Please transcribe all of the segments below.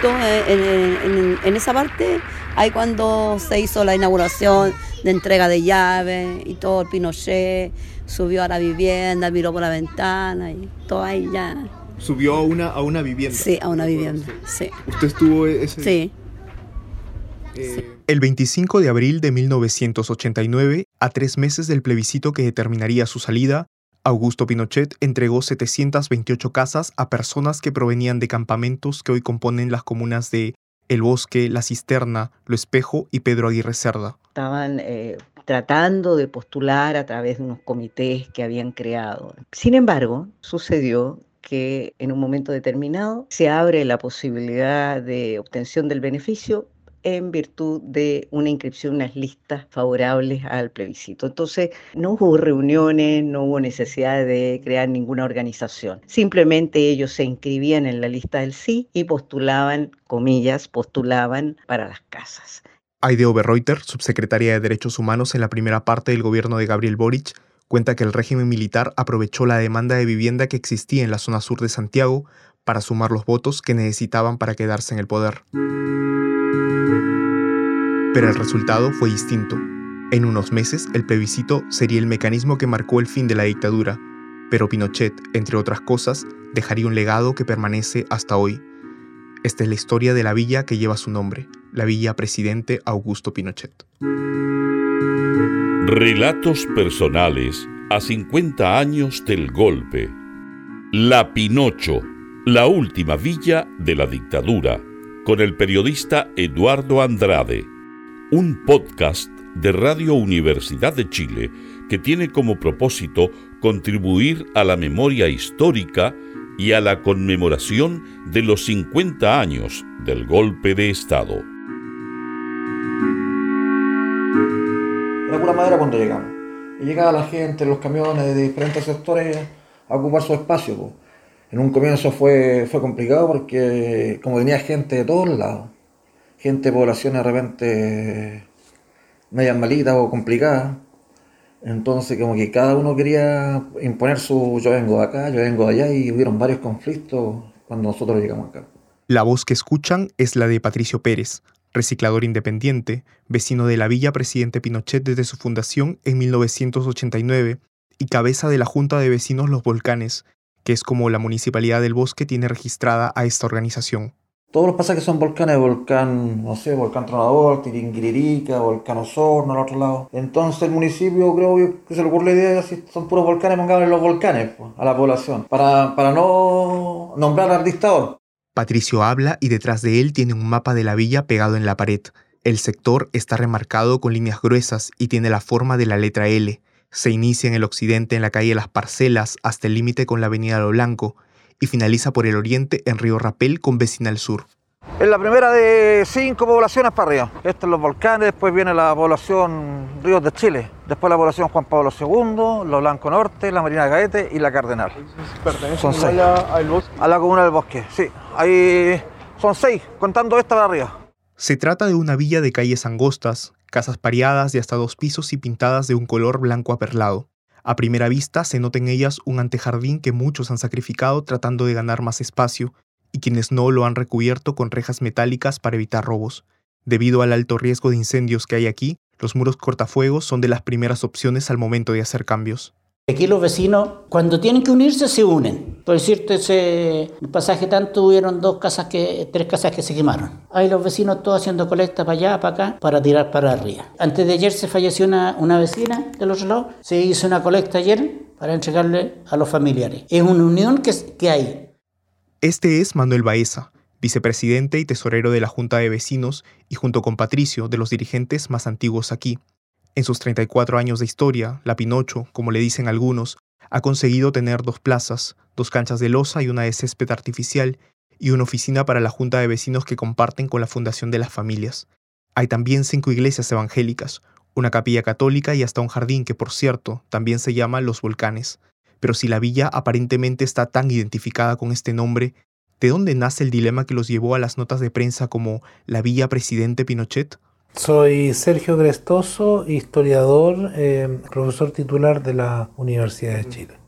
justo en, esa parte, ahí cuando se hizo la inauguración de entrega de llaves y todo, el Pinochet subió a la vivienda, miró por la ventana y todo ahí ya. ¿Subió a una, a una vivienda? Sí, a una vivienda, sí. ¿Usted estuvo ese Sí. Eh, el 25 de abril de 1989, a tres meses del plebiscito que determinaría su salida, Augusto Pinochet entregó 728 casas a personas que provenían de campamentos que hoy componen las comunas de El Bosque, La Cisterna, Lo Espejo y Pedro Aguirre Cerda. Estaban eh, tratando de postular a través de unos comités que habían creado. Sin embargo, sucedió que en un momento determinado se abre la posibilidad de obtención del beneficio en virtud de una inscripción, unas listas favorables al plebiscito. Entonces, no hubo reuniones, no hubo necesidad de crear ninguna organización. Simplemente ellos se inscribían en la lista del sí y postulaban, comillas, postulaban para las casas. Aide Oberreuter, subsecretaria de Derechos Humanos en la primera parte del gobierno de Gabriel Boric, cuenta que el régimen militar aprovechó la demanda de vivienda que existía en la zona sur de Santiago para sumar los votos que necesitaban para quedarse en el poder. Pero el resultado fue distinto. En unos meses, el plebiscito sería el mecanismo que marcó el fin de la dictadura, pero Pinochet, entre otras cosas, dejaría un legado que permanece hasta hoy. Esta es la historia de la villa que lleva su nombre, la Villa Presidente Augusto Pinochet. Relatos personales a 50 años del golpe. La Pinocho, la última villa de la dictadura, con el periodista Eduardo Andrade un podcast de Radio Universidad de Chile que tiene como propósito contribuir a la memoria histórica y a la conmemoración de los 50 años del golpe de Estado. Era pura madera cuando llegamos. Y llegaba la gente, los camiones de diferentes sectores a ocupar su espacio. En un comienzo fue, fue complicado porque como venía gente de todos lados, gente poblaciones de repente medias malitas o complicadas. Entonces como que cada uno quería imponer su yo vengo de acá, yo vengo de allá y hubieron varios conflictos cuando nosotros llegamos acá. La voz que escuchan es la de Patricio Pérez, reciclador independiente, vecino de la Villa Presidente Pinochet desde su fundación en 1989 y cabeza de la Junta de Vecinos Los Volcanes, que es como la Municipalidad del Bosque tiene registrada a esta organización. Todos los pasajes son volcanes, volcán, no sé, volcán Tronador, Tiringuiririca, volcán Osorno al otro lado. Entonces el municipio creo que se le ocurre la idea de si son puros volcanes, pongámosle los volcanes a la población, para, para no nombrar al dictador. Patricio habla y detrás de él tiene un mapa de la villa pegado en la pared. El sector está remarcado con líneas gruesas y tiene la forma de la letra L. Se inicia en el occidente en la calle Las Parcelas hasta el límite con la avenida Lo Blanco y finaliza por el oriente en Río Rapel con vecina al sur. Es la primera de cinco poblaciones para arriba. Estos son los volcanes, después viene la población Ríos de Chile, después la población Juan Pablo II, Lo Blanco Norte, la Marina de Gaete y la Cardenal. son seis. A, la comuna del bosque, sí. Ahí son seis, contando esta para arriba. Se trata de una villa de calles angostas, casas pareadas de hasta dos pisos y pintadas de un color blanco aperlado. A primera vista se nota en ellas un antejardín que muchos han sacrificado tratando de ganar más espacio y quienes no lo han recubierto con rejas metálicas para evitar robos. Debido al alto riesgo de incendios que hay aquí, los muros cortafuegos son de las primeras opciones al momento de hacer cambios. Aquí los vecinos, cuando tienen que unirse, se unen. Por decirte, ese pasaje tanto hubieron dos casas que, tres casas que se quemaron. Hay los vecinos todos haciendo colecta para allá, para acá, para tirar para arriba. Antes de ayer se falleció una, una vecina del otro lado. Se hizo una colecta ayer para entregarle a los familiares. Es una unión que, que hay. Este es Manuel Baeza, vicepresidente y tesorero de la Junta de Vecinos y junto con Patricio, de los dirigentes más antiguos aquí. En sus 34 años de historia, la Pinocho, como le dicen algunos, ha conseguido tener dos plazas, dos canchas de losa y una de césped artificial, y una oficina para la Junta de Vecinos que comparten con la Fundación de las Familias. Hay también cinco iglesias evangélicas, una capilla católica y hasta un jardín que, por cierto, también se llama Los Volcanes. Pero si la villa aparentemente está tan identificada con este nombre, ¿de dónde nace el dilema que los llevó a las notas de prensa como la Villa Presidente Pinochet? Soy Sergio Grestoso, historiador, eh, profesor titular de la Universidad de Chile.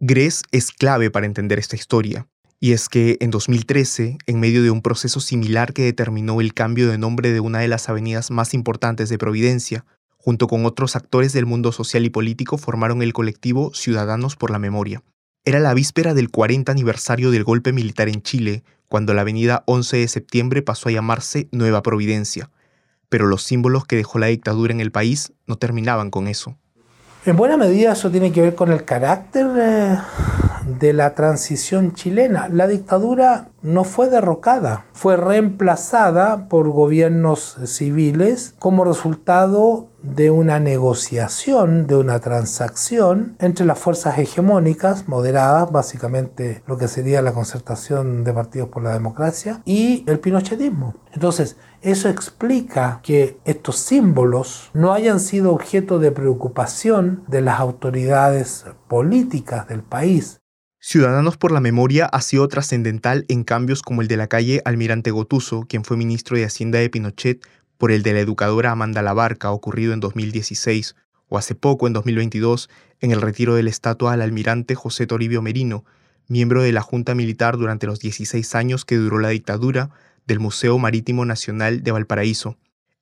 Gres es clave para entender esta historia, Y es que en 2013, en medio de un proceso similar que determinó el cambio de nombre de una de las avenidas más importantes de Providencia, junto con otros actores del mundo social y político formaron el colectivo Ciudadanos por la Memoria. Era la víspera del 40 aniversario del golpe militar en Chile, cuando la avenida 11 de septiembre pasó a llamarse Nueva Providencia. Pero los símbolos que dejó la dictadura en el país no terminaban con eso. En buena medida eso tiene que ver con el carácter eh, de la transición chilena. La dictadura no fue derrocada, fue reemplazada por gobiernos civiles como resultado de una negociación, de una transacción entre las fuerzas hegemónicas, moderadas, básicamente lo que sería la concertación de partidos por la democracia, y el pinochetismo. Entonces, eso explica que estos símbolos no hayan sido objeto de preocupación de las autoridades políticas del país. Ciudadanos por la Memoria ha sido trascendental en cambios como el de la calle Almirante Gotuso, quien fue ministro de Hacienda de Pinochet, por el de la educadora Amanda Labarca, ocurrido en 2016, o hace poco, en 2022, en el retiro de la estatua al almirante José Toribio Merino, miembro de la Junta Militar durante los 16 años que duró la dictadura del Museo Marítimo Nacional de Valparaíso.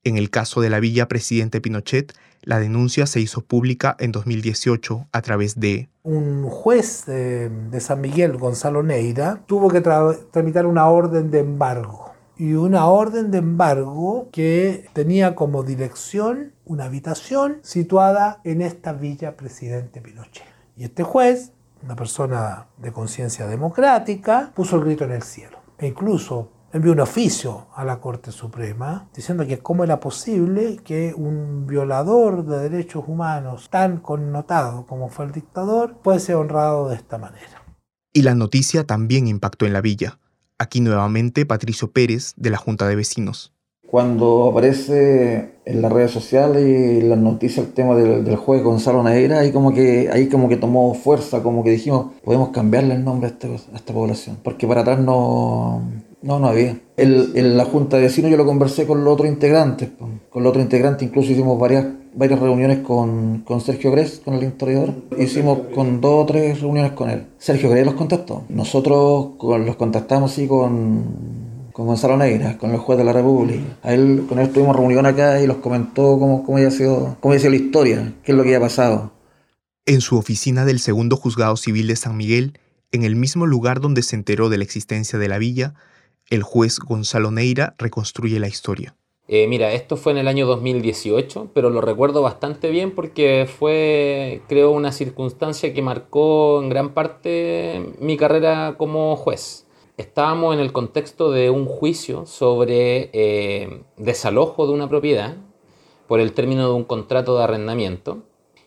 En el caso de la Villa Presidente Pinochet, la denuncia se hizo pública en 2018 a través de... Un juez de, San Miguel, Gonzalo Neira, tuvo que tramitar una orden de embargo. Y una orden de embargo que tenía como dirección una habitación situada en esta Villa Presidente Pinochet. Y este juez, una persona de conciencia democrática, puso el grito en el cielo. E incluso envió un oficio a la Corte Suprema diciendo que cómo era posible que un violador de derechos humanos tan connotado como fue el dictador fuese honrado de esta manera. Y la noticia también impactó en la villa. Aquí nuevamente Patricio Pérez de la Junta de Vecinos. Cuando aparece en las redes sociales y las noticias el tema del, juez Gonzalo Neira, ahí como que ahí como que tomó fuerza, como que dijimos, podemos cambiarle el nombre a, este, a esta población, porque para atrás no, no, no había. en la junta de vecinos yo lo conversé con los otros integrantes. Con los otros integrantes incluso hicimos varias, varias reuniones con, Sergio Gres, con el historiador. Hicimos con dos o tres reuniones con él. Sergio Gres los contactó. Nosotros los contactamos así con, con Gonzalo Neira, con el juez de la República. A él, con él tuvimos reunión acá y los comentó cómo, cómo, había sido, cómo había sido la historia, qué es lo que había pasado. En su oficina del segundo juzgado civil de San Miguel, en el mismo lugar donde se enteró de la existencia de la villa, el juez Gonzalo Neira reconstruye la historia. Eh, mira, esto fue en el año 2018, pero lo recuerdo bastante bien porque fue, creo, una circunstancia que marcó en gran parte mi carrera como juez. Estábamos en el contexto de un juicio sobre eh, desalojo de una propiedad por el término de un contrato de arrendamiento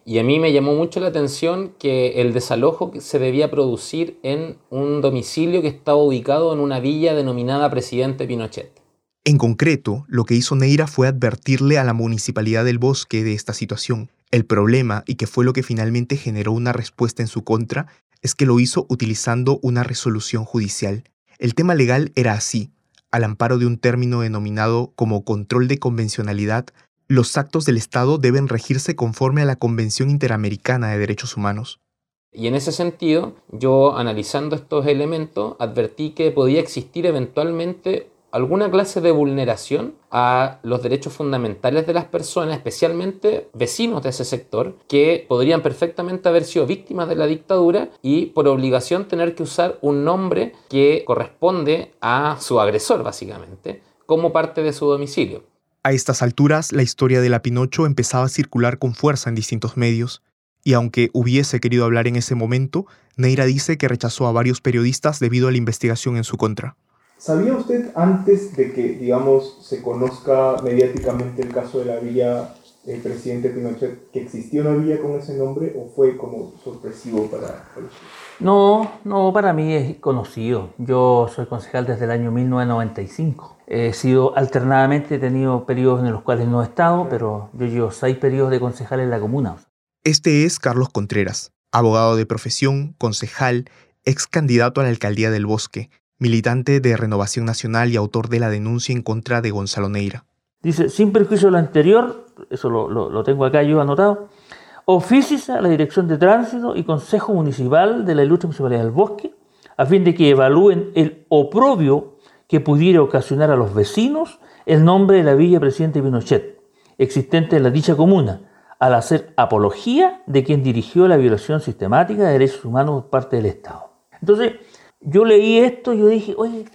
y a mí me llamó mucho la atención que el desalojo se debía producir en un domicilio que estaba ubicado en una villa denominada Presidente Pinochet. En concreto, lo que hizo Neira fue advertirle a la municipalidad del bosque de esta situación. El problema, y que fue lo que finalmente generó una respuesta en su contra, es que lo hizo utilizando una resolución judicial. El tema legal era así. Al amparo de un término denominado como control de convencionalidad, los actos del Estado deben regirse conforme a la Convención Interamericana de Derechos Humanos. Y en ese sentido, yo analizando estos elementos, advertí que podía existir eventualmente alguna clase de vulneración a los derechos fundamentales de las personas, especialmente vecinos de ese sector, que podrían perfectamente haber sido víctimas de la dictadura y por obligación tener que usar un nombre que corresponde a su agresor, básicamente, como parte de su domicilio. A estas alturas, la historia de la Pinocho empezaba a circular con fuerza en distintos medios, y aunque hubiese querido hablar en ese momento, Neira dice que rechazó a varios periodistas debido a la investigación en su contra. ¿Sabía usted antes de que, digamos, se conozca mediáticamente el caso de la villa del presidente Pinochet que existía una villa con ese nombre o fue como sorpresivo para? No, no, para mí es conocido. Yo soy concejal desde el año 1995. He sido alternadamente, he tenido periodos en los cuales no he estado, pero yo llevo seis periodos de concejal en la comuna. Este es Carlos Contreras, abogado de profesión, concejal, ex candidato a la alcaldía del Bosque, militante de Renovación Nacional y autor de la denuncia en contra de Gonzalo Neira. Dice, sin perjuicio de lo anterior, eso lo, lo tengo acá yo anotado, oficios a la Dirección de Tránsito y Consejo Municipal de la Ilustre Municipalidad del Bosque a fin de que evalúen el oprobio que pudiera ocasionar a los vecinos el nombre de la Villa Presidente Pinochet, existente en la dicha comuna, al hacer apología de quien dirigió la violación sistemática de derechos humanos por parte del Estado. Entonces, yo leí esto y yo dije, oye,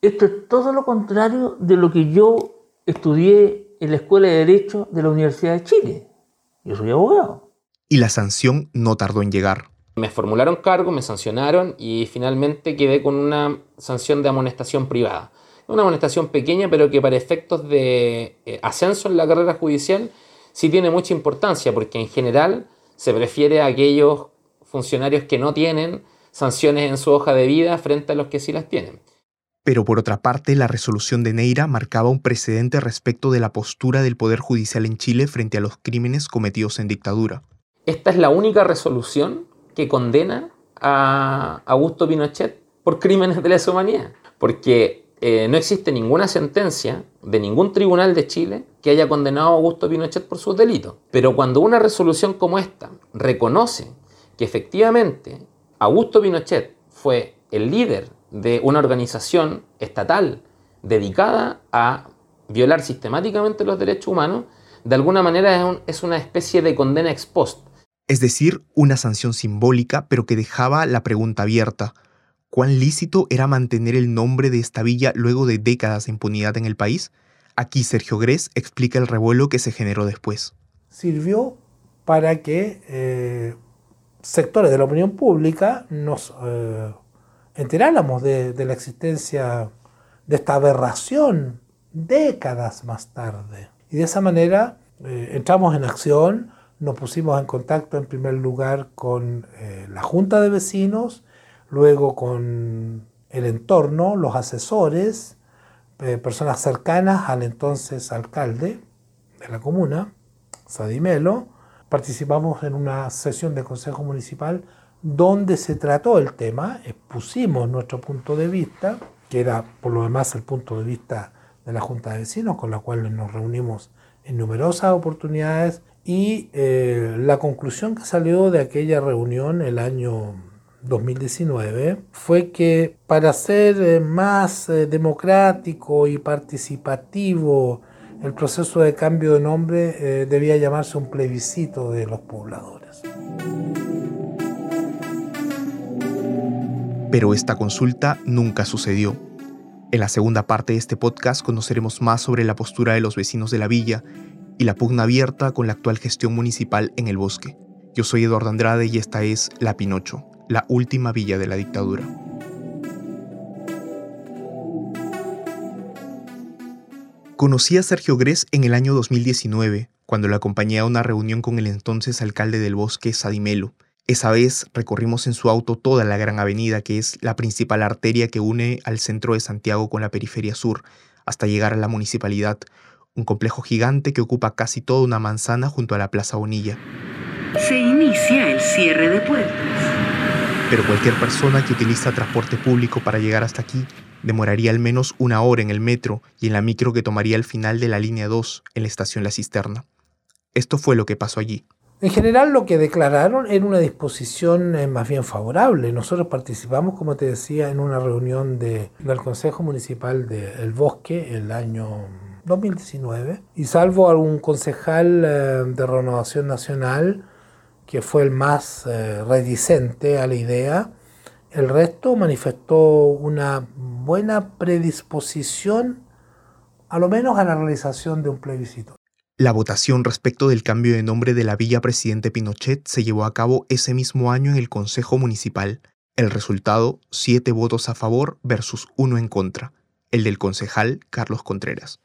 esto es todo lo contrario de lo que yo estudié en la Escuela de Derecho de la Universidad de Chile. Yo soy abogado. Y la sanción no tardó en llegar. Me formularon cargo, me sancionaron y finalmente quedé con una sanción de amonestación privada. Una amonestación pequeña, pero que para efectos de eh, ascenso en la carrera judicial sí tiene mucha importancia, porque en general se prefiere a aquellos funcionarios que no tienen sanciones en su hoja de vida frente a los que sí las tienen. Pero por otra parte, la resolución de Neira marcaba un precedente respecto de la postura del Poder Judicial en Chile frente a los crímenes cometidos en dictadura. Esta es la única resolución que condena a Augusto Pinochet por crímenes de lesa humanidad, porque eh, no existe ninguna sentencia de ningún tribunal de Chile que haya condenado a Augusto Pinochet por sus delitos. Pero cuando una resolución como esta reconoce que efectivamente Augusto Pinochet fue el líder de una organización estatal dedicada a violar sistemáticamente los derechos humanos, de alguna manera es, una especie de condena ex post. Es decir, una sanción simbólica, pero que dejaba la pregunta abierta. ¿Cuán lícito era mantener el nombre de esta villa luego de décadas de impunidad en el país? Aquí Sergio Gres explica el revuelo que se generó después. Sirvió para que eh, sectores de la opinión pública nos eh, enteráramos de, la existencia de esta aberración décadas más tarde. Y de esa manera eh, entramos en acción, nos pusimos en contacto en primer lugar con eh, la Junta de Vecinos, luego con el entorno, los asesores, eh, personas cercanas al entonces alcalde de la comuna, Sadimelo. Participamos en una sesión de Consejo Municipal donde se trató el tema, expusimos nuestro punto de vista, que era por lo demás el punto de vista de la Junta de Vecinos, con la cual nos reunimos en numerosas oportunidades, y eh, la conclusión que salió de aquella reunión el año 2019 fue que para ser eh, más eh, democrático y participativo el proceso de cambio de nombre debía llamarse un plebiscito de los pobladores. Pero esta consulta nunca sucedió. En la segunda parte de este podcast conoceremos más sobre la postura de los vecinos de la villa y la pugna abierta con la actual gestión municipal en el bosque. Yo soy Eduardo Andrade y esta es La Pinocho, la última villa de la dictadura. Conocí a Sergio Gres en el año 2019, cuando le acompañé a una reunión con el entonces alcalde del bosque, Sadimelo, esa vez recorrimos en su auto toda la gran avenida, que es la principal arteria que une al centro de Santiago con la periferia sur, hasta llegar a la municipalidad, un complejo gigante que ocupa casi toda una manzana junto a la Plaza Bonilla. Se inicia el cierre de puertas. Pero cualquier persona que utiliza transporte público para llegar hasta aquí demoraría al menos una hora en el metro y en la micro que tomaría al final de la línea 2 en la estación La Cisterna. Esto fue lo que pasó allí. En general lo que declararon era una disposición eh, más bien favorable. Nosotros participamos, como te decía, en una reunión del Consejo Municipal de Bosque el año 2019 y salvo algún concejal eh, de Renovación Nacional que fue el más eh, reticente a la idea, el resto manifestó una buena predisposición a lo menos a la realización de un plebiscito. La votación respecto del cambio de nombre de la Villa Presidente Pinochet se llevó a cabo ese mismo año en el Consejo Municipal. El resultado, siete votos a favor versus uno en contra, el del concejal Carlos Contreras.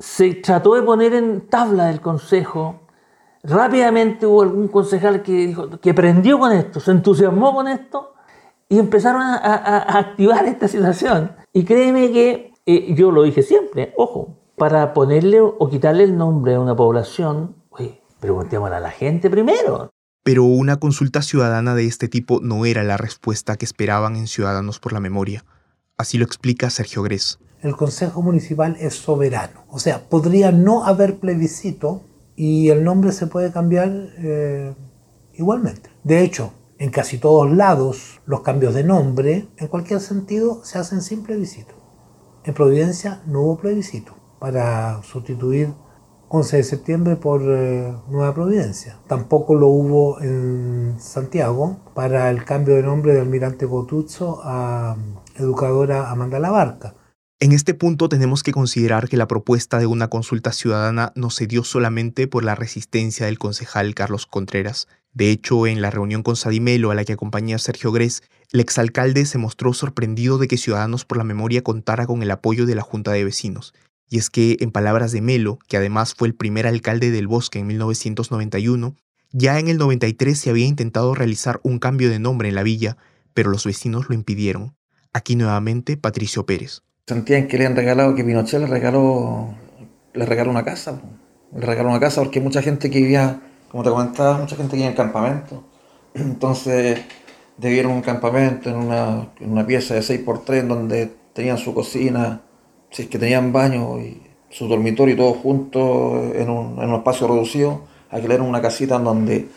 Se trató de poner en tabla el Consejo. Rápidamente hubo algún concejal que prendió con esto, se entusiasmó con esto y empezaron a, activar esta situación. Y créeme que eh, yo lo dije siempre, ojo, para ponerle o quitarle el nombre a una población, oye, preguntémosle a la gente primero. Pero una consulta ciudadana de este tipo no era la respuesta que esperaban en Ciudadanos por la Memoria. Así lo explica Sergio Gres. El Consejo Municipal es soberano. O sea, podría no haber plebiscito y el nombre se puede cambiar eh, igualmente. De hecho, En casi todos lados los cambios de nombre, en cualquier sentido, se hacen sin plebiscito. En Providencia no hubo plebiscito para sustituir 11 de septiembre por eh, Nueva Providencia. Tampoco lo hubo en Santiago para el cambio de nombre de Almirante Gotuzzo a Educadora Amanda Labarca. En este punto tenemos que considerar que la propuesta de una consulta ciudadana no se dio solamente por la resistencia del concejal Carlos Contreras. De hecho, en la reunión con Sadimelo a la que acompañaba Sergio Gres, el exalcalde se mostró sorprendido de que Ciudadanos por la Memoria contara con el apoyo de la Junta de Vecinos. Y es que, en palabras de Melo, que además fue el primer alcalde del Bosque en 1991, ya en el 93 se había intentado realizar un cambio de nombre en la villa, pero los vecinos lo impidieron. Aquí nuevamente Patricio Pérez. Sentían que le han regalado, que Pinochet le regaló, le regaló una casa. Le regaló una casa porque mucha gente que vivía, como te comentaba, mucha gente que vivía en campamento. Entonces debieron un campamento en una, en una pieza de 6x3 donde tenían su cocina, si es que tenían baño y su dormitorio y todo junto en un, en un espacio reducido, alquilaron una casita en donde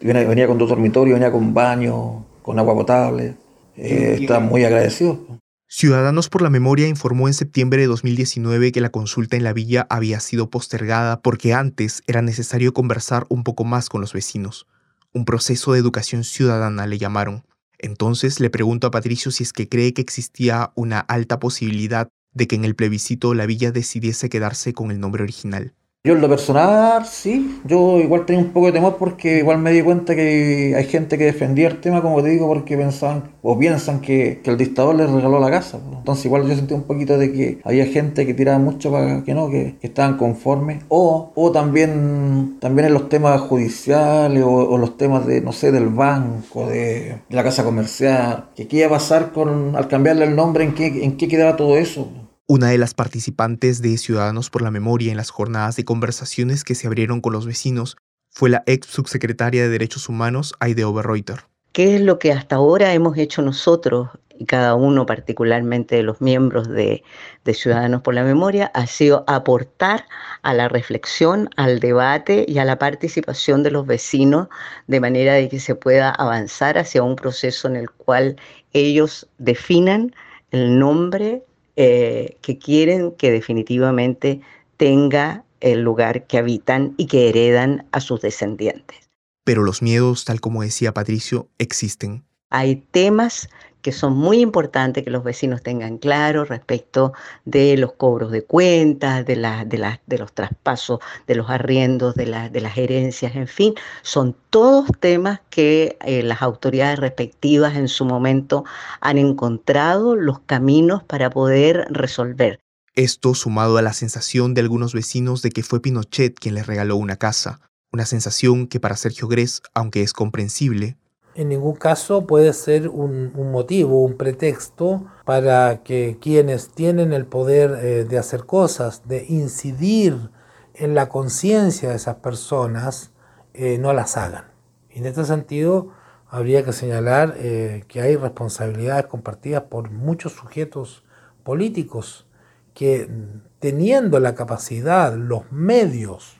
venía, con dos dormitorios, venía con baño, con agua potable. Eh, están muy agradecidos. Ciudadanos por la Memoria informó en septiembre de 2019 que la consulta en la villa había sido postergada porque antes era necesario conversar un poco más con los vecinos. Un proceso de educación ciudadana le llamaron. Entonces le pregunto a Patricio si es que cree que existía una alta posibilidad de que en el plebiscito la villa decidiese quedarse con el nombre original. Yo en lo personal, sí, yo igual tenía un poco de temor porque igual me di cuenta que hay gente que defendía el tema, como te digo, porque pensaban o piensan que, el dictador les regaló la casa. Entonces igual yo sentí un poquito de que había gente que tiraba mucho para que no, que, estaban conformes. O, o también, también en los temas judiciales o, los temas de, no sé, del banco, de, la casa comercial, que qué iba a pasar con, al cambiarle el nombre, en qué, en qué quedaba todo eso. Una de las participantes de Ciudadanos por la Memoria en las jornadas de conversaciones que se abrieron con los vecinos fue la ex subsecretaria de Derechos Humanos, Aide Oberreuter. ¿Qué es lo que hasta ahora hemos hecho nosotros, y cada uno particularmente de los miembros de, de Ciudadanos por la Memoria, ha sido aportar a la reflexión, al debate y a la participación de los vecinos de manera de que se pueda avanzar hacia un proceso en el cual ellos definan el nombre eh, que quieren que definitivamente tenga el lugar que habitan y que heredan a sus descendientes. Pero los miedos, tal como decía Patricio, existen. Hay temas que son muy importantes que los vecinos tengan claro respecto de los cobros de cuentas, de, de, los traspasos, de los arriendos, de, las herencias, en fin, son todos temas que eh, las autoridades respectivas en su momento han encontrado los caminos para poder resolver. Esto sumado a la sensación de algunos vecinos de que fue Pinochet quien les regaló una casa, una sensación que para Sergio Gres, aunque es comprensible, en ningún caso puede ser un, motivo, un pretexto para que quienes tienen el poder eh, de hacer cosas, de incidir en la conciencia de esas personas, eh, no las hagan. Y en este sentido, habría que señalar eh, que hay responsabilidades compartidas por muchos sujetos políticos que teniendo la capacidad, los medios,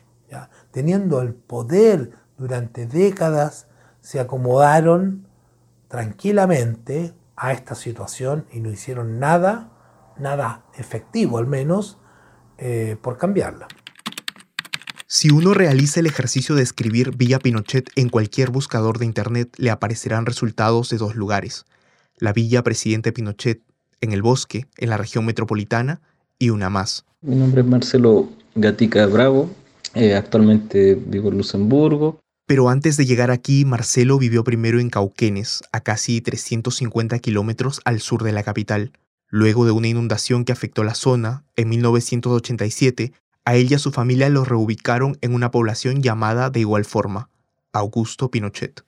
teniendo el poder durante décadas, se acomodaron tranquilamente a esta situación y no hicieron nada, nada efectivo al menos, eh, por cambiarla. Si uno realiza el ejercicio de escribir Villa Pinochet en cualquier buscador de Internet, le aparecerán resultados de dos lugares. La Villa Presidente Pinochet en el bosque, en la región metropolitana, y una más. Mi nombre es Marcelo Gatica Bravo, eh, actualmente vivo en Luxemburgo. Pero antes de llegar aquí, Marcelo vivió primero en Cauquenes, a casi 350 kilómetros al sur de la capital. Luego de una inundación que afectó la zona, en 1987, a él y a su familia los reubicaron en una población llamada de igual forma, Augusto Pinochet.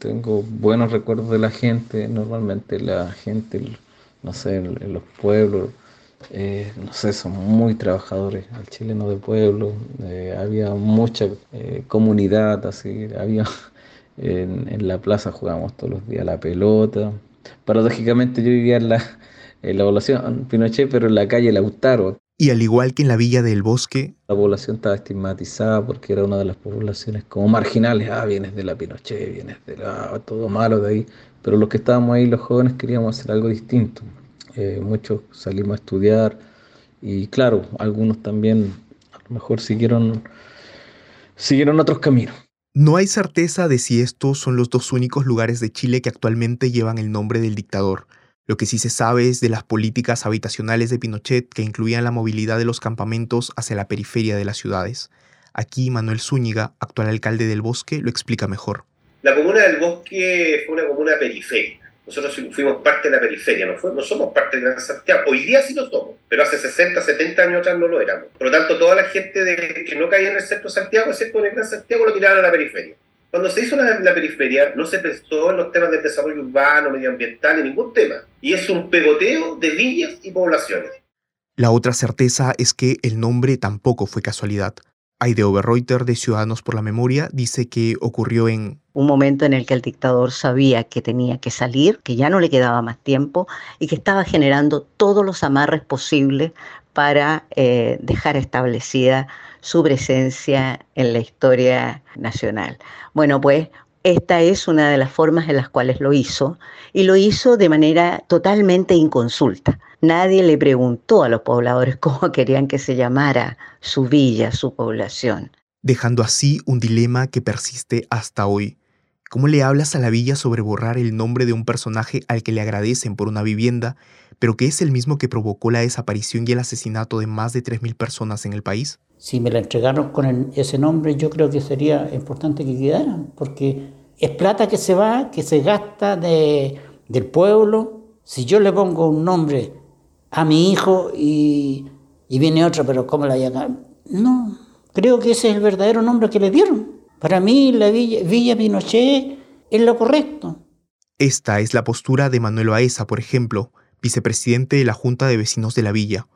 Tengo buenos recuerdos de la gente, normalmente la gente, no sé, en los pueblos, eh, no sé, son muy trabajadores, el chileno de pueblo, eh, había mucha eh, comunidad, así, había en, la plaza jugábamos todos los días la pelota. Paradójicamente yo vivía en la, en la población Pinochet, pero en la calle Lautaro. Y al igual que en la Villa del Bosque, la población estaba estigmatizada porque era una de las poblaciones como marginales. Ah, vienes de la Pinochet, vienes de la... todo malo de ahí. Pero los que estábamos ahí, los jóvenes, queríamos hacer algo distinto. Eh, muchos salimos a estudiar y claro, algunos también a lo mejor siguieron, siguieron otros caminos. No hay certeza de si estos son los dos únicos lugares de Chile que actualmente llevan el nombre del dictador. Lo que sí se sabe es de las políticas habitacionales de Pinochet que incluían la movilidad de los campamentos hacia la periferia de las ciudades. Aquí Manuel Zúñiga, actual alcalde del Bosque, lo explica mejor. La comuna del Bosque fue una comuna periférica. Nosotros fuimos parte de la periferia, no, somos parte de Gran Santiago. Hoy día sí lo somos, pero hace 60, 70 años atrás no lo éramos. Por lo tanto, toda la gente que no caía en el centro de Santiago, excepto en el Gran Santiago, lo tiraron a la periferia. Cuando se hizo la, periferia, no se pensó en los temas del desarrollo urbano, medioambiental, en ningún tema. Y es un pegoteo de villas y poblaciones. La otra certeza es que el nombre tampoco fue casualidad. Aide Oberreuter, de Ciudadanos por la Memoria, dice que ocurrió en... Un momento en el que el dictador sabía que tenía que salir, que ya no le quedaba más tiempo y que estaba generando todos los amarres posibles para eh, dejar establecida su presencia en la historia nacional. Bueno, pues esta es una de las formas en las cuales lo hizo y lo hizo de manera totalmente inconsulta. Nadie le preguntó a los pobladores cómo querían que se llamara su villa, su población. Dejando así un dilema que persiste hasta hoy. ¿Cómo le hablas a la villa sobre borrar el nombre de un personaje al que le agradecen por una vivienda, pero que es el mismo que provocó la desaparición y el asesinato de más de 3.000 personas en el país? Si me la entregaron con ese nombre, yo creo que sería importante que quedara, porque es plata que se va, que se gasta de, del pueblo. Si yo le pongo un nombre a mi hijo y, y viene otro, pero ¿cómo la llaman? No, creo que ese es el verdadero nombre que le dieron. Para mí, la Villa, Villa Pinochet es lo correcto. Esta es la postura de Manuel Baeza, por ejemplo, vicepresidente de la Junta de Vecinos de la Villa.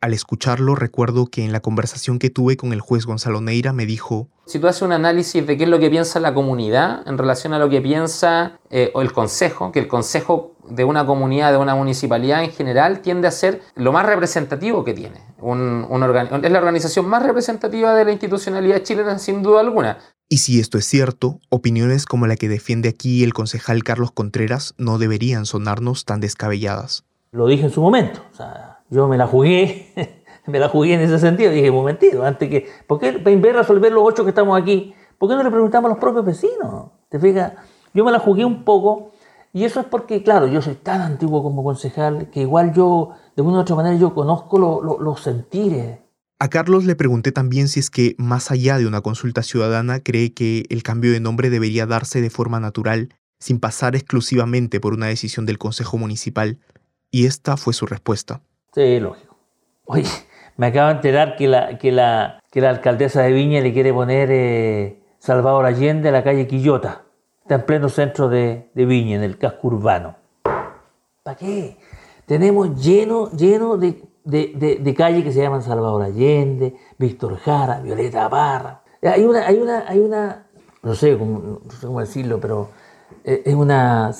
Al escucharlo, recuerdo que en la conversación que tuve con el juez Gonzalo Neira me dijo... Si tú haces un análisis de qué es lo que piensa la comunidad en relación a lo que piensa eh, o el consejo, que el consejo de una comunidad, de una municipalidad en general, tiende a ser lo más representativo que tiene. Un, es la organización más representativa de la institucionalidad chilena, sin duda alguna. Y si esto es cierto, opiniones como la que defiende aquí el concejal Carlos Contreras no deberían sonarnos tan descabelladas. Lo dije en su momento. O sea yo me la jugué, me la jugué en ese sentido. Dije, momentito, antes que, ¿por qué en vez de resolver los ocho que estamos aquí, por qué no le preguntamos a los propios vecinos? ¿Te fijas? Yo me la jugué un poco y eso es porque, claro, yo soy tan antiguo como concejal que igual yo, de una u otra manera, yo conozco los sentires. A Carlos le pregunté también si es que, más allá de una consulta ciudadana, cree que el cambio de nombre debería darse de forma natural, sin pasar exclusivamente por una decisión del Consejo Municipal, y esta fue su respuesta. Sí, lógico. Oye, me acabo de enterar que la, que la, que la alcaldesa de Viña le quiere poner eh, Salvador Allende a la calle Quillota. Está en pleno centro de, de Viña, en el casco urbano. ¿Para qué? Tenemos lleno, lleno de, de, de, calles que se llaman Salvador Allende, Víctor Jara, Violeta Barra. Hay una, hay una, hay una, no sé cómo, sé cómo decirlo, pero eh, es una,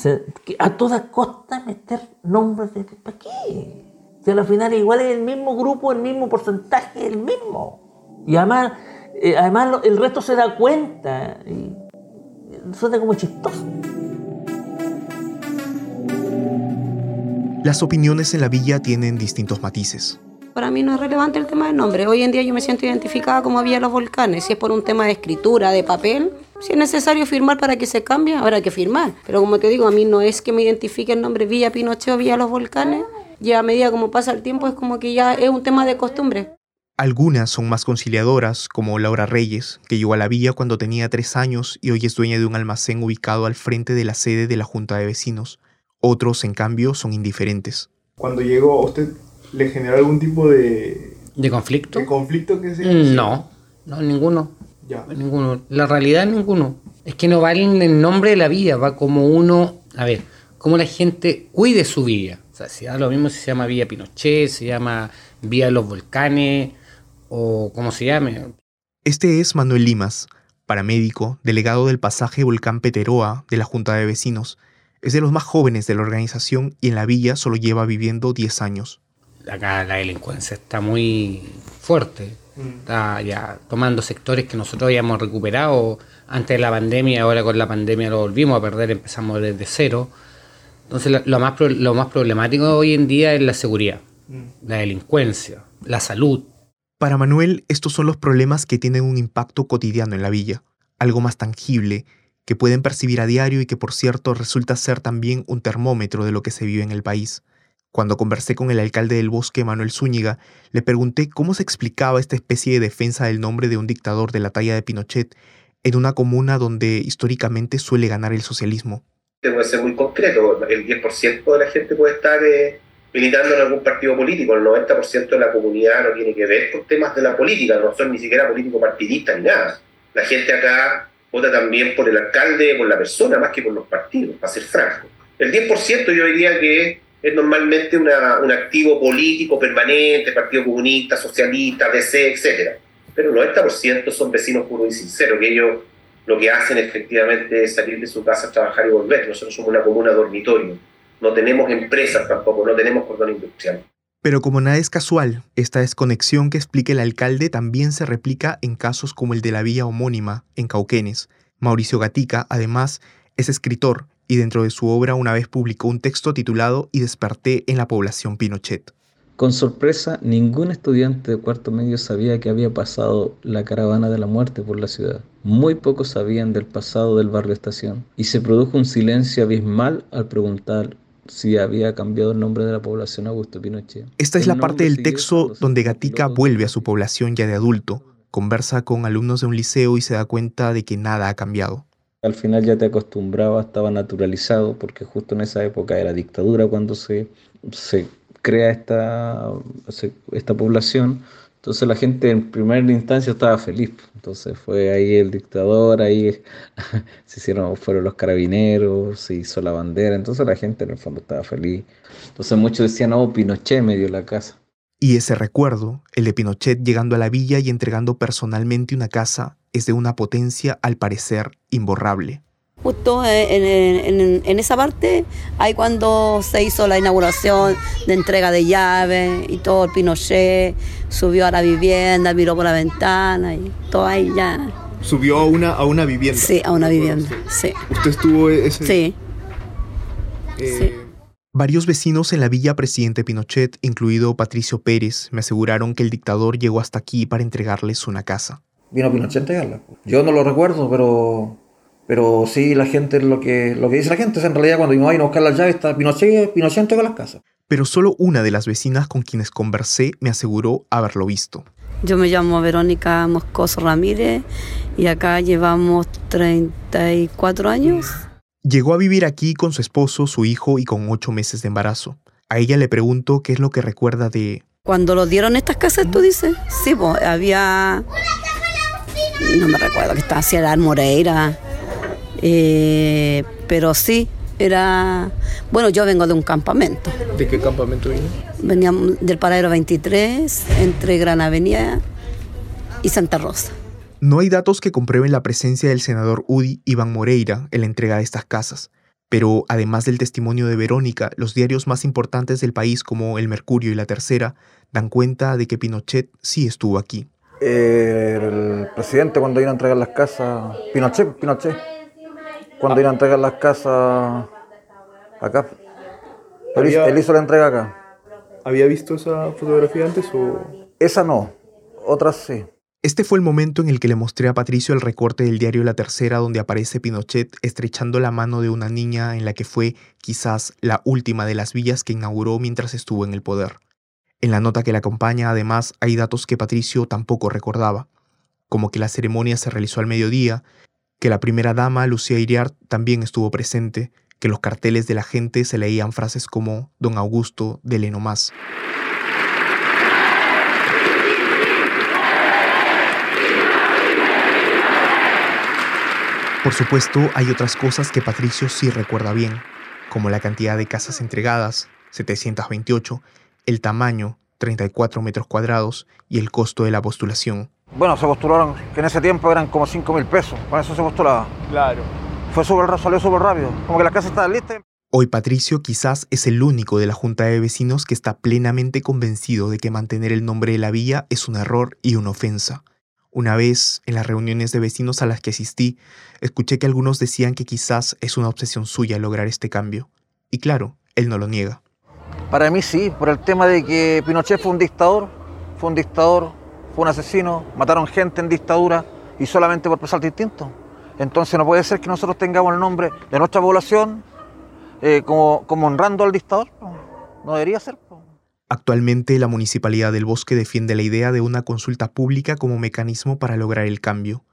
a toda costa meter nombres de, ¿para qué? Si al final igual es el mismo grupo, el mismo porcentaje, el mismo. Y además, eh, además el resto se da cuenta. Y suena como chistoso. Las opiniones en la villa tienen distintos matices. Para mí no es relevante el tema del nombre. Hoy en día yo me siento identificada como Villa Los Volcanes. Si es por un tema de escritura, de papel, si es necesario firmar para que se cambie, habrá que firmar. Pero como te digo, a mí no es que me identifique el nombre Villa Pinochet o Villa Los Volcanes y a medida como pasa el tiempo es como que ya es un tema de costumbre. Algunas son más conciliadoras, como Laura Reyes, que llegó a la villa cuando tenía tres años y hoy es dueña de un almacén ubicado al frente de la sede de la Junta de Vecinos. Otros, en cambio, son indiferentes. Cuando llegó, ¿usted le generó algún tipo de... ¿De conflicto? ¿De conflicto que se No, no, ninguno. Ya. Ninguno. La realidad, ninguno. Es que no va en el nombre de la villa, va como uno... A ver, cómo la gente cuide su vida. O sea, si da lo mismo si se llama Vía Pinochet, se llama Vía de los Volcanes o como se llame. Este es Manuel Limas, paramédico, delegado del pasaje Volcán Peteroa de la Junta de Vecinos. Es de los más jóvenes de la organización y en la villa solo lleva viviendo 10 años. acá la delincuencia está muy fuerte, Mm. está ya tomando sectores que nosotros habíamos recuperado antes de la pandemia, ahora con la pandemia lo volvimos a perder, empezamos desde cero. Entonces lo más, lo más problemático hoy en día es la seguridad, Mm. la delincuencia, la salud. Para Manuel, estos son los problemas que tienen un impacto cotidiano en la villa, algo más tangible, que pueden percibir a diario y que por cierto resulta ser también un termómetro de lo que se vive en el país. Cuando conversé con el alcalde del bosque, Manuel Zúñiga, le pregunté cómo se explicaba esta especie de defensa del nombre de un dictador de la talla de Pinochet en una comuna donde históricamente suele ganar el socialismo. Que ser muy concreto. El 10% de la gente puede estar eh, militando en algún partido político. El 90% de la comunidad no tiene que ver con temas de la política. No son ni siquiera políticos partidistas ni nada. La gente acá vota también por el alcalde, por la persona, más que por los partidos, para ser franco. El 10% yo diría que es normalmente un activo político permanente, Partido Comunista, Socialista, DC, etc. Pero el 90% son vecinos puros y sinceros, que ellos lo que hacen efectivamente es salir de su casa trabajar y volver. Nosotros somos una comuna dormitorio. No tenemos empresas tampoco, no tenemos cordón industrial. Pero como nada es casual, esta desconexión que explica el alcalde también se replica en casos como el de la villa homónima, en Cauquenes. Mauricio Gatica, además, es escritor y dentro de su obra una vez publicó un texto titulado Y desperté en la población Pinochet. Con sorpresa, ningún estudiante de cuarto medio sabía que había pasado la caravana de la muerte por la ciudad. Muy pocos sabían del pasado del barrio Estación y se produjo un silencio abismal al preguntar si había cambiado el nombre de la población Augusto Pinochet. Esta es El la parte del texto donde Gatica vuelve a su población ya de adulto, conversa con alumnos de un liceo y se da cuenta de que nada ha cambiado. Al final ya te acostumbrabas, estaba naturalizado, porque justo en esa época era dictadura cuando se, se crea esta, esta población. Entonces la gente en primera instancia estaba feliz. Entonces fue ahí el dictador, ahí se hicieron, fueron los carabineros, se hizo la bandera. Entonces la gente en el fondo estaba feliz. Entonces muchos decían, oh, Pinochet me dio la casa. Y ese recuerdo, el de Pinochet llegando a la villa y entregando personalmente una casa, es de una potencia al parecer imborrable. Justo en, en- en- en esa parte, ahí cuando se hizo la inauguración de entrega de llaves y todo, el Pinochet subió a la vivienda, miró por la ventana y todo ahí ya. Subió a una, a una vivienda. Sí, a una vivienda, sí. ¿Usted estuvo ese...? Sí, eh, Varios vecinos en la villa Presidente Pinochet, incluido Patricio Pérez, me aseguraron que el dictador llegó hasta aquí para entregarles una casa. Vino Pinochet a entregarla. Yo no lo recuerdo, pero, pero sí la gente, lo que, lo que dice la gente es en realidad cuando vino a buscar las llaves, está Pinochet, Pinochet entrega las casas. Pero solo una de las vecinas con quienes conversé me aseguró haberlo visto. yo me llamo Verónica Moscoso Ramírez y acá llevamos 34 años. Llegó a vivir aquí con su esposo, su hijo y con ocho meses de embarazo. A ella le pregunto qué es lo que recuerda de... Cuando lo dieron estas casas, tú dices, sí, pues había, no me recuerdo que estaba hacia la Moreira, eh, pero sí, era, bueno, yo vengo de un campamento, ¿De qué campamento vino? veníamos del paradero 23, entre Gran Avenida y Santa Rosa. No hay datos que comprueben la presencia del senador UDI Iván Moreira en la entrega de estas casas, pero además del testimonio de Verónica, los diarios más importantes del país como El Mercurio y La Tercera dan cuenta de que Pinochet sí estuvo aquí. Eh, el presidente cuando vino a entregar las casas, Pinochet, Pinochet, cuando vino a entregar las casas acá, él, hizo- Había- él hizo la entrega acá. ¿Había visto esa fotografía antes o...? Esa no, otras sí. Este fue el momento en el que le mostré a Patricio el recorte del diario La Tercera donde aparece Pinochet estrechando la mano de una niña en la que fue quizás la última de las villas que inauguró mientras estuvo en el poder. En la nota que la acompaña, además, hay datos que Patricio tampoco recordaba, como que la ceremonia se realizó al mediodía, que la primera dama, Lucía Iriart, también estuvo presente, que los carteles de la gente se leían frases como Don Augusto, dele no más. Por supuesto, hay otras cosas que Patricio sí recuerda bien, como la cantidad de casas entregadas, 728, el tamaño, 34 metros cuadrados, y el costo de la postulación. Bueno, se postularon, que en ese tiempo eran como 5 mil pesos, con eso se postulaba. Claro. Fue súper, salió súper rápido, como que las casas estaban listas. Hoy Patricio quizás es el único de la Junta de Vecinos que está plenamente convencido de que mantener el nombre de la villa es un error y una ofensa. Una vez, en las reuniones de vecinos a las que asistí, escuché que algunos decían que quizás es una obsesión suya lograr este cambio. Y claro, él no lo niega. Para mí sí, por el tema de que Pinochet fue un dictador, fue un dictador, fue un asesino, mataron gente en dictadura y solamente por pensar distinto. Entonces no puede ser que nosotros tengamos el nombre de nuestra población eh, como, como honrando al dictador. No debería ser. Actualmente la Municipalidad del Bosque defiende la idea de una consulta pública como mecanismo para lograr el cambio.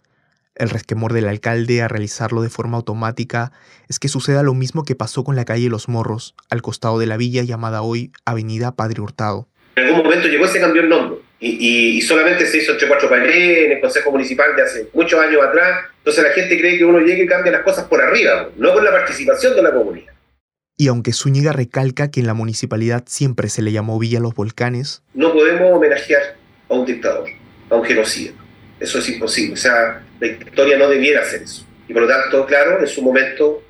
El resquemor del alcalde a realizarlo de forma automática es que suceda lo mismo que pasó con la calle Los Morros, al costado de la villa llamada hoy Avenida Padre Hurtado. En algún momento llegó y se cambió el nombre. Y, solamente se hizo entre cuatro paredes en el Consejo Municipal de hace muchos años atrás. Entonces la gente cree que uno llegue y cambia las cosas por arriba, no con la participación de la comunidad. Y aunque Zúñiga recalca que en la municipalidad siempre se le llamó Villa Los Volcanes, no podemos homenajear a un dictador, a un genocida. Eso es imposible. O sea, la historia no debiera hacer eso. Y por lo tanto, claro, en su momento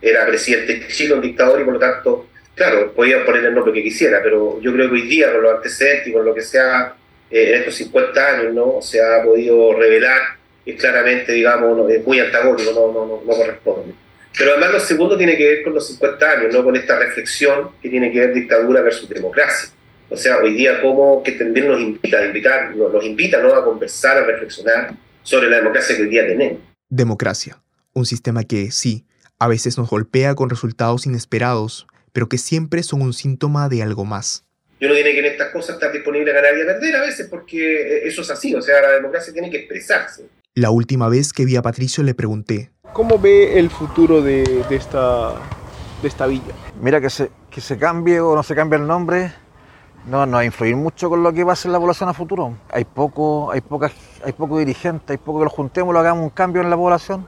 era presidente de Chile, un dictador, y por lo tanto, claro, podía poner el nombre que quisiera, pero yo creo que hoy día, con los antecedentes y con lo que sea eh, en estos 50 años, ¿no? Se ha podido revelar y claramente, digamos, es muy antagónico, no, no, no, no corresponde. Pero además lo segundo tiene que ver con los 50 años, ¿no? con esta reflexión que tiene que ver dictadura versus democracia. O sea, hoy día como que también nos invita invitar, nos, invita ¿no? a conversar, a reflexionar sobre la democracia que hoy día tenemos. Democracia, un sistema que sí, a veces nos golpea con resultados inesperados, pero que siempre son un síntoma de algo más. Y uno tiene que en estas cosas estar disponible a ganar y a perder a veces, porque eso es así, o sea, la democracia tiene que expresarse. La última vez que vi a Patricio le pregunté, ¿Cómo ve el futuro de, esta, de esta villa? Mira, que se, que se cambie o no se cambie el nombre, no, no va a influir mucho con lo que va a ser la población a futuro. Hay poco, hay pocas, hay poco dirigentes, hay poco que lo juntemos, lo hagamos un cambio en la población.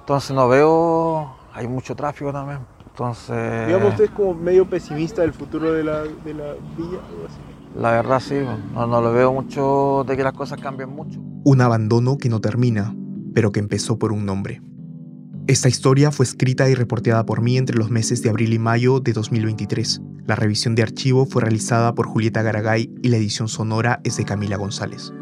Entonces no veo, hay mucho tráfico también. Entonces. Digamos, usted es como medio pesimista del futuro de la, de la villa. La verdad sí, no, no lo veo mucho de que las cosas cambien mucho. Un abandono que no termina, pero que empezó por un nombre. Esta historia fue escrita y reporteada por mí entre los meses de abril y mayo de 2023. La revisión de archivo fue realizada por Julieta Garagay y la edición sonora es de Camila González.